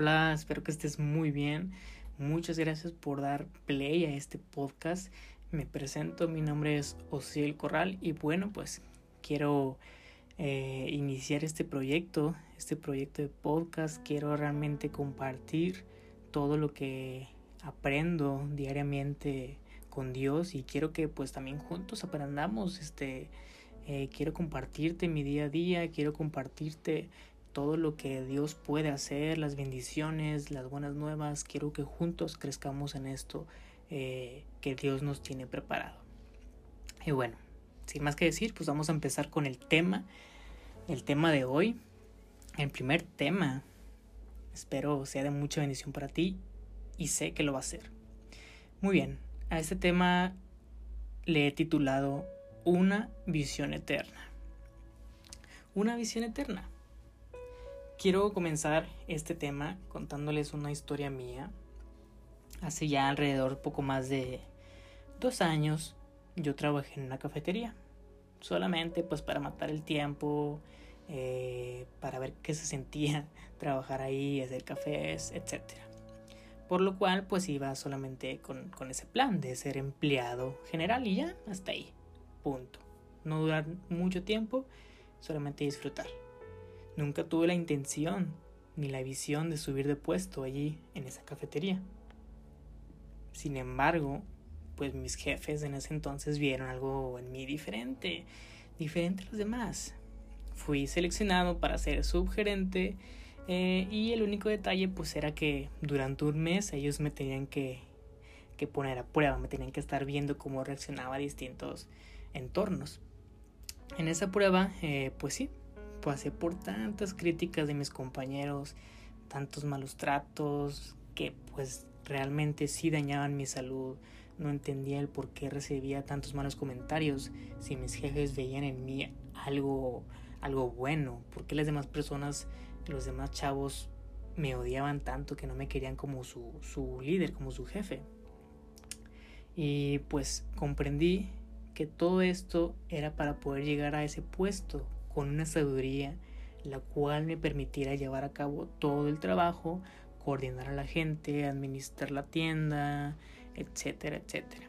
Hola, espero que estés muy bien. Muchas gracias por dar play a este podcast. Me presento, mi nombre es Osiel Corral y bueno, pues quiero eh, iniciar este proyecto, este proyecto de podcast. Quiero realmente compartir todo lo que aprendo diariamente con Dios y quiero que pues también juntos aprendamos este eh, quiero compartirte mi día a día quiero compartirte todo lo que Dios puede hacer las bendiciones las buenas nuevas quiero que juntos crezcamos en esto eh, que Dios nos tiene preparado y bueno sin más que decir pues vamos a empezar con el tema el tema de hoy el primer tema espero sea de mucha bendición para ti y sé que lo va a hacer muy bien a este tema le he titulado Una visión eterna. Una visión eterna. Quiero comenzar este tema contándoles una historia mía. Hace ya alrededor poco más de dos años yo trabajé en una cafetería. Solamente pues para matar el tiempo, eh, para ver qué se sentía trabajar ahí, hacer cafés, etcétera. Por lo cual pues iba solamente con, ese plan de ser empleado general y ya, hasta ahí. Punto. No durar mucho tiempo, solamente disfrutar. Nunca tuve la intención ni la visión de subir de puesto allí en esa cafetería. Sin embargo, pues mis jefes en ese entonces vieron algo en mí diferente, diferente a los demás. Fui seleccionado para ser subgerente eh, y el único detalle pues era que durante un mes ellos me tenían que, que poner a prueba, me tenían que estar viendo cómo reaccionaba a distintos entornos. En esa prueba eh, pues sí, pasé por tantas críticas de mis compañeros, tantos malos tratos que pues realmente sí dañaban mi salud. No entendía el por qué recibía tantos malos comentarios si mis jefes veían en mí algo, algo bueno, por qué las demás personas los demás chavos me odiaban tanto que no me querían como su, su líder, como su jefe. Y pues comprendí que todo esto era para poder llegar a ese puesto con una sabiduría la cual me permitiera llevar a cabo todo el trabajo, coordinar a la gente, administrar la tienda, etcétera, etcétera.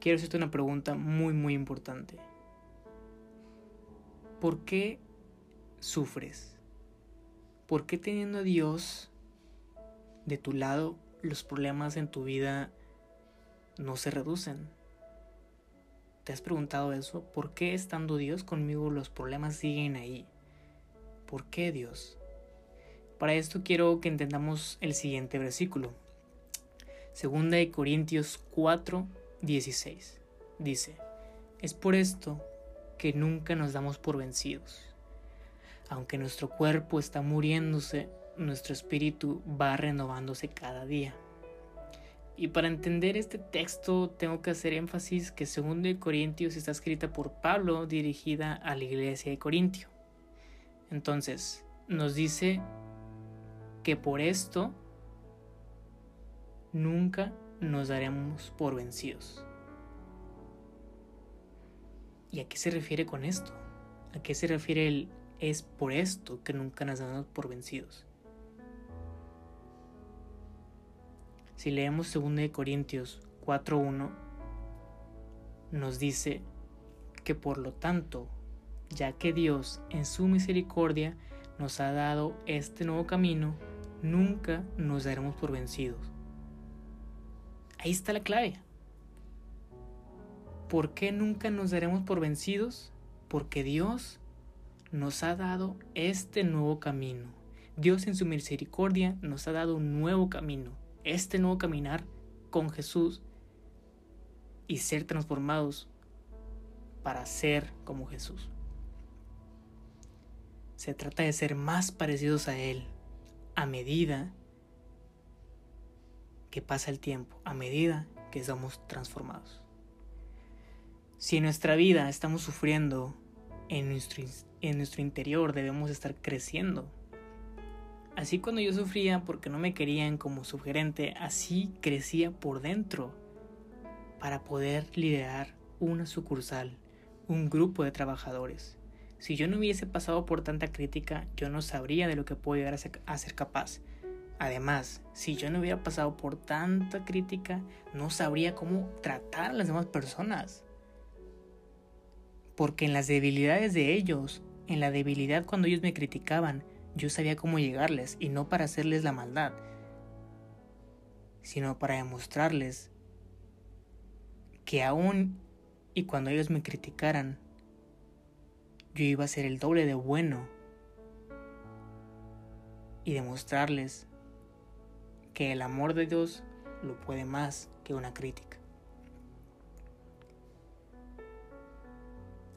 Quiero hacerte una pregunta muy muy importante. ¿Por qué sufres? ¿por qué teniendo a Dios de tu lado los problemas en tu vida no se reducen? ¿Te has preguntado eso? ¿Por qué estando Dios conmigo los problemas siguen ahí? ¿Por qué Dios? Para esto quiero que entendamos el siguiente versículo. Segunda de Corintios 4, 16. Dice, es por esto que nunca nos damos por vencidos aunque nuestro cuerpo está muriéndose, nuestro espíritu va renovándose cada día. Y para entender este texto tengo que hacer énfasis que 2 de Corintios está escrita por Pablo dirigida a la iglesia de Corintio. Entonces, nos dice que por esto nunca nos daremos por vencidos. ¿Y a qué se refiere con esto? ¿A qué se refiere el es por esto que nunca nos damos por vencidos. Si leemos 2 Corintios 4.1, nos dice que por lo tanto, ya que Dios en su misericordia nos ha dado este nuevo camino, nunca nos daremos por vencidos. Ahí está la clave. ¿Por qué nunca nos daremos por vencidos? Porque Dios nos ha dado este nuevo camino. Dios en su misericordia nos ha dado un nuevo camino, este nuevo caminar con Jesús y ser transformados para ser como Jesús. Se trata de ser más parecidos a Él a medida que pasa el tiempo, a medida que somos transformados. Si en nuestra vida estamos sufriendo en nuestro, en nuestro interior debemos estar creciendo. Así cuando yo sufría porque no me querían como sugerente, así crecía por dentro para poder liderar una sucursal, un grupo de trabajadores. Si yo no hubiese pasado por tanta crítica, yo no sabría de lo que puedo llegar a ser, capaz. Además, si yo no hubiera pasado por tanta crítica, no sabría cómo tratar a las demás personas. Porque en las debilidades de ellos, en la debilidad cuando ellos me criticaban, yo sabía cómo llegarles y no para hacerles la maldad, sino para demostrarles que aún y cuando ellos me criticaran, yo iba a ser el doble de bueno y demostrarles que el amor de Dios lo puede más que una crítica.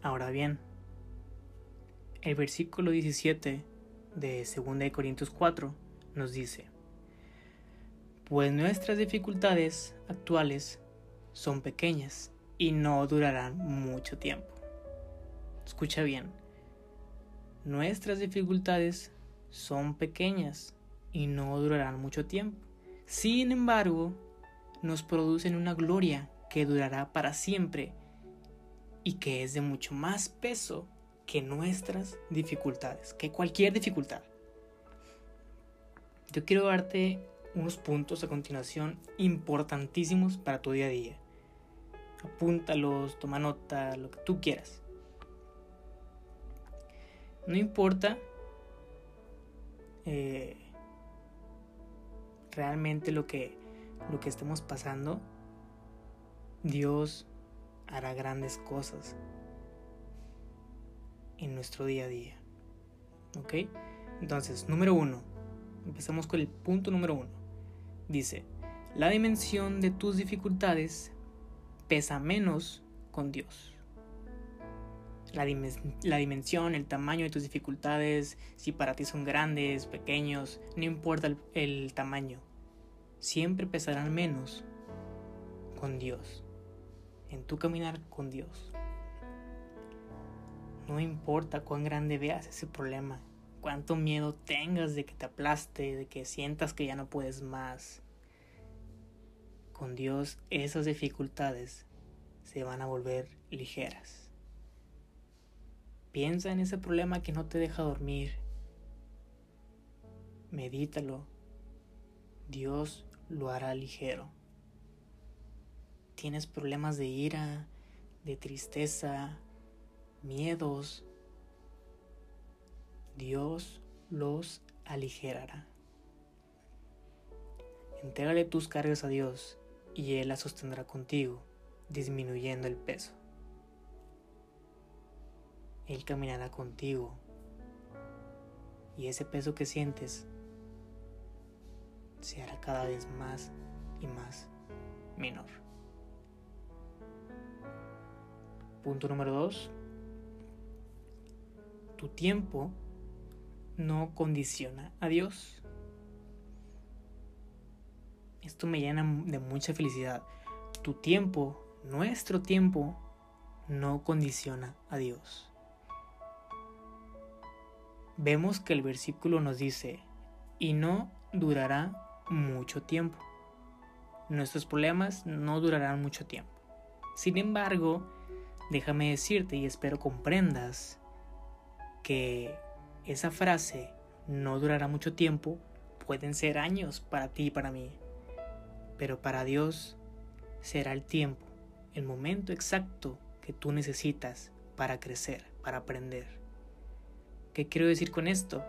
Ahora bien, el versículo 17 de 2 Corintios 4 nos dice, pues nuestras dificultades actuales son pequeñas y no durarán mucho tiempo. Escucha bien, nuestras dificultades son pequeñas y no durarán mucho tiempo. Sin embargo, nos producen una gloria que durará para siempre y que es de mucho más peso que nuestras dificultades, que cualquier dificultad. Yo quiero darte unos puntos a continuación importantísimos para tu día a día. Apúntalos, toma nota, lo que tú quieras. No importa eh, realmente lo que, lo que estemos pasando, Dios hará grandes cosas en nuestro día a día. ¿Ok? Entonces, número uno. Empezamos con el punto número uno. Dice, la dimensión de tus dificultades pesa menos con Dios. La, dimensión, el tamaño de tus dificultades, si para ti son grandes, pequeños, no importa el tamaño, siempre pesarán menos con Dios, en tu caminar con Dios. No importa cuán grande veas ese problema, cuánto miedo tengas de que te aplaste, de que sientas que ya no puedes más. Con Dios esas dificultades se van a volver ligeras. Piensa en ese problema que no te deja dormir. Medítalo. Dios lo hará ligero. Tienes problemas de ira, de tristeza, miedos, Dios los aligerará. Entrégale tus cargas a Dios y Él las sostendrá contigo, disminuyendo el peso. Él caminará contigo y ese peso que sientes se hará cada vez más y más menor. Punto número 2 tu tiempo no condiciona a Dios. Esto me llena de mucha felicidad. Tu tiempo, nuestro tiempo, no condiciona a Dios. Vemos que el versículo nos dice, y no durará mucho tiempo. Nuestros problemas no durarán mucho tiempo. Sin embargo, déjame decirte y espero comprendas que esa frase no durará mucho tiempo, pueden ser años para ti y para mí, pero para Dios será el tiempo, el momento exacto que tú necesitas para crecer, para aprender. ¿Qué quiero decir con esto?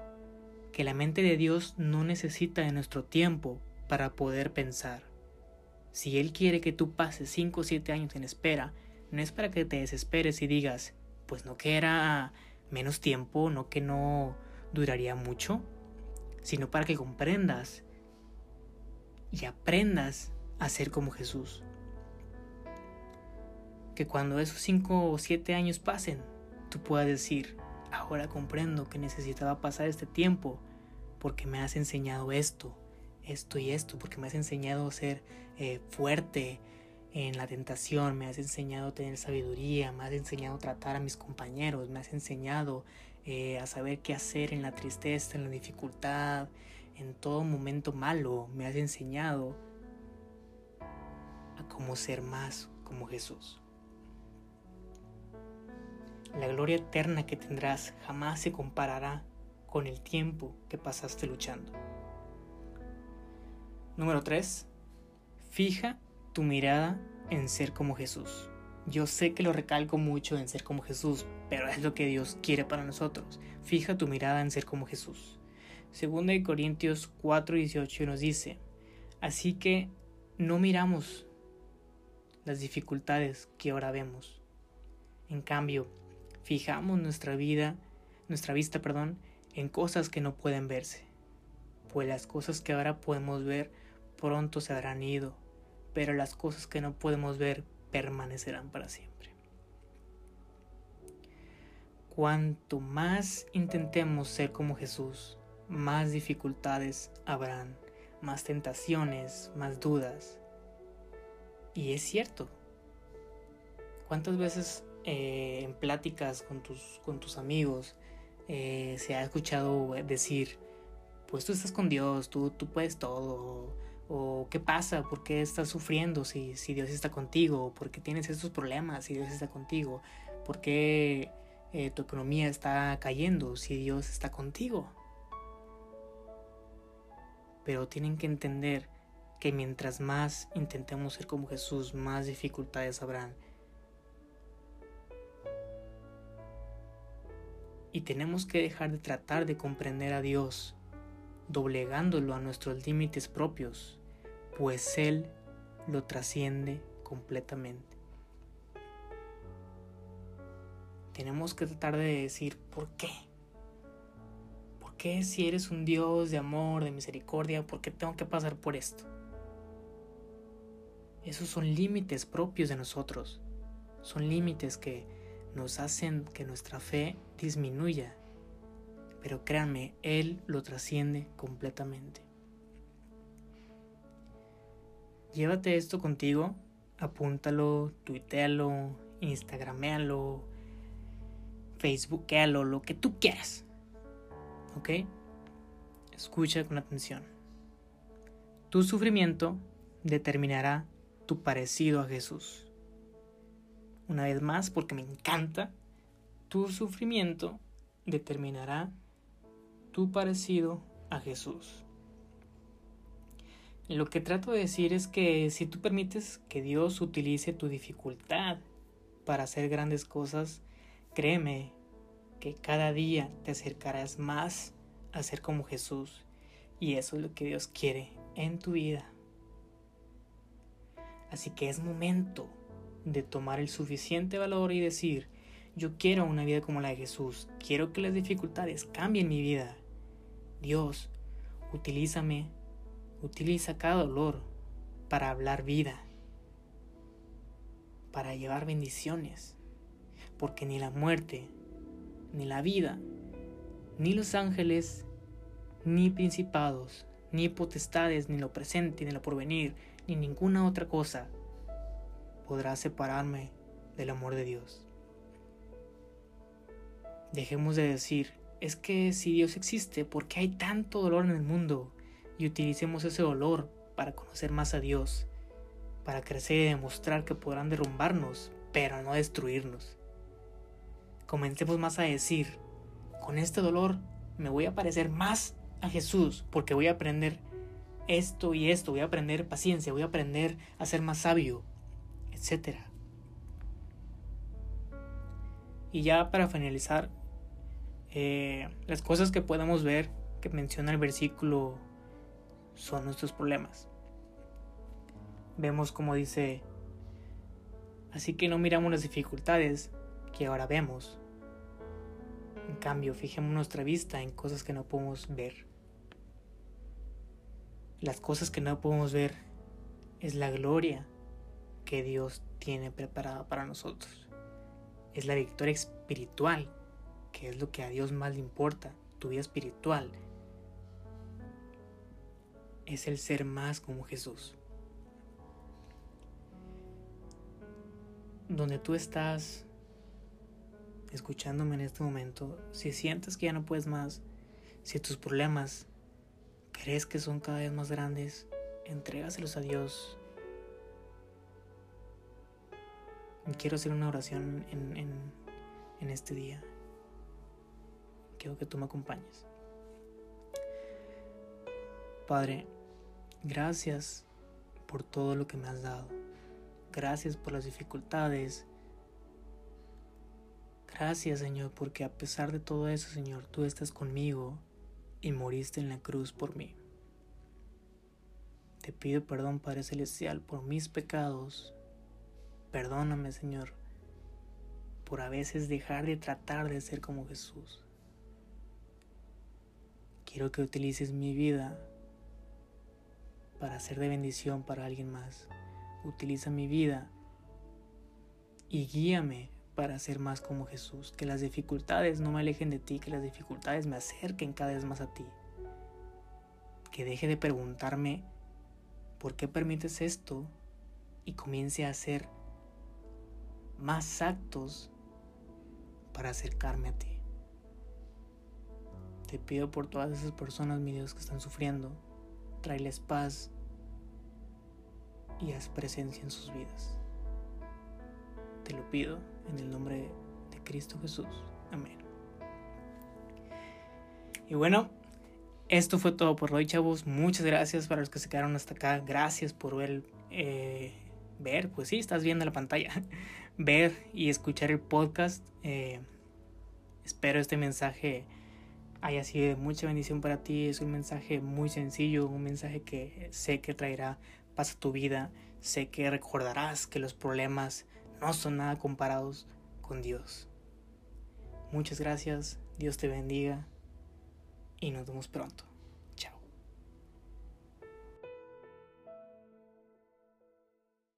Que la mente de Dios no necesita de nuestro tiempo para poder pensar. Si Él quiere que tú pases 5 o 7 años en espera, no es para que te desesperes y digas, pues no que era menos tiempo, no que no duraría mucho, sino para que comprendas y aprendas a ser como Jesús. Que cuando esos cinco o siete años pasen, tú puedas decir, ahora comprendo que necesitaba pasar este tiempo porque me has enseñado esto, esto y esto, porque me has enseñado a ser eh, fuerte, en la tentación, me has enseñado a tener sabiduría, me has enseñado a tratar a mis compañeros, me has enseñado eh, a saber qué hacer en la tristeza, en la dificultad, en todo momento malo, me has enseñado a cómo ser más como Jesús. La gloria eterna que tendrás jamás se comparará con el tiempo que pasaste luchando. Número 3. Fija tu mirada en ser como Jesús. Yo sé que lo recalco mucho en ser como Jesús, pero es lo que Dios quiere para nosotros. Fija tu mirada en ser como Jesús. Segunda de Corintios 4:18 nos dice, así que no miramos las dificultades que ahora vemos. En cambio, fijamos nuestra vida, nuestra vista, perdón, en cosas que no pueden verse. Pues las cosas que ahora podemos ver pronto se habrán ido, pero las cosas que no podemos ver permanecerán para siempre. Cuanto más intentemos ser como Jesús, más dificultades habrán, más tentaciones, más dudas. Y es cierto. ¿Cuántas veces eh, en pláticas con tus, con tus amigos eh, se ha escuchado decir, pues tú estás con Dios, tú, tú puedes todo, qué pasa, por qué estás sufriendo si, si Dios está contigo, por qué tienes estos problemas si Dios está contigo, por qué eh, tu economía está cayendo si Dios está contigo. Pero tienen que entender que mientras más intentemos ser como Jesús, más dificultades habrán. Y tenemos que dejar de tratar de comprender a Dios, doblegándolo a nuestros límites propios, pues Él lo trasciende completamente. Tenemos que tratar de decir, ¿por qué? ¿Por qué si eres un Dios de amor, de misericordia, por qué tengo que pasar por esto? Esos son límites propios de nosotros. Son límites que nos hacen que nuestra fe disminuya. Pero créanme, Él lo trasciende completamente. Llévate esto contigo, apúntalo, tuitealo, instagramealo, facebookealo, lo que tú quieras. ¿Ok? Escucha con atención. Tu sufrimiento determinará tu parecido a Jesús. Una vez más, porque me encanta, tu sufrimiento determinará tu parecido a Jesús. Lo que trato de decir es que si tú permites que Dios utilice tu dificultad para hacer grandes cosas, créeme que cada día te acercarás más a ser como Jesús. Y eso es lo que Dios quiere en tu vida. Así que es momento de tomar el suficiente valor y decir, yo quiero una vida como la de Jesús, quiero que las dificultades cambien mi vida. Dios, utilízame, utiliza cada dolor para hablar vida, para llevar bendiciones, porque ni la muerte, ni la vida, ni los ángeles, ni principados, ni potestades, ni lo presente, ni lo porvenir, ni ninguna otra cosa podrá separarme del amor de Dios. Dejemos de decir, es que si Dios existe, ¿por qué hay tanto dolor en el mundo? Y utilicemos ese dolor para conocer más a Dios, para crecer y demostrar que podrán derrumbarnos, pero no destruirnos. Comencemos más a decir, con este dolor me voy a parecer más a Jesús, porque voy a aprender esto y esto, voy a aprender paciencia, voy a aprender a ser más sabio, etc. Y ya para finalizar, eh, las cosas que podemos ver que menciona el versículo son nuestros problemas. Vemos como dice, así que no miramos las dificultades que ahora vemos. En cambio, fijemos nuestra vista en cosas que no podemos ver. Las cosas que no podemos ver es la gloria que Dios tiene preparada para nosotros. Es la victoria espiritual, que es lo que a Dios más le importa, tu vida espiritual. Es el ser más como Jesús. Donde tú estás escuchándome en este momento, si sientes que ya no puedes más, si tus problemas crees que son cada vez más grandes, entrégaselos a Dios. Quiero hacer una oración en, en este día. Quiero que tú me acompañes. Padre, gracias por todo lo que me has dado. Gracias por las dificultades. Gracias, Señor, porque a pesar de todo eso, Señor, tú estás conmigo y moriste en la cruz por mí. Te pido perdón, Padre Celestial, por mis pecados. Perdóname, Señor, por a veces dejar de tratar de ser como Jesús. Quiero que utilices mi vida para ser de bendición para alguien más. Utiliza mi vida y guíame para ser más como Jesús. Que las dificultades no me alejen de ti, que las dificultades me acerquen cada vez más a ti. Que deje de preguntarme por qué permites esto y comience a hacer más actos para acercarme a ti. Te pido por todas esas personas, mi Dios, que están sufriendo, tráeles paz y haz presencia en sus vidas. Te lo pido en el nombre de Cristo Jesús. Amén. Y bueno, esto fue todo por hoy, chavos. Muchas gracias para los que se quedaron hasta acá. Gracias por ver, eh, pues sí, estás viendo la pantalla. ver y escuchar el podcast. Eh, espero este mensaje haya sido de mucha bendición para ti. Es un mensaje muy sencillo, un mensaje que sé que traerá paz a tu vida. Sé que recordarás que los problemas no son nada comparados con Dios. Muchas gracias, Dios te bendiga y nos vemos pronto.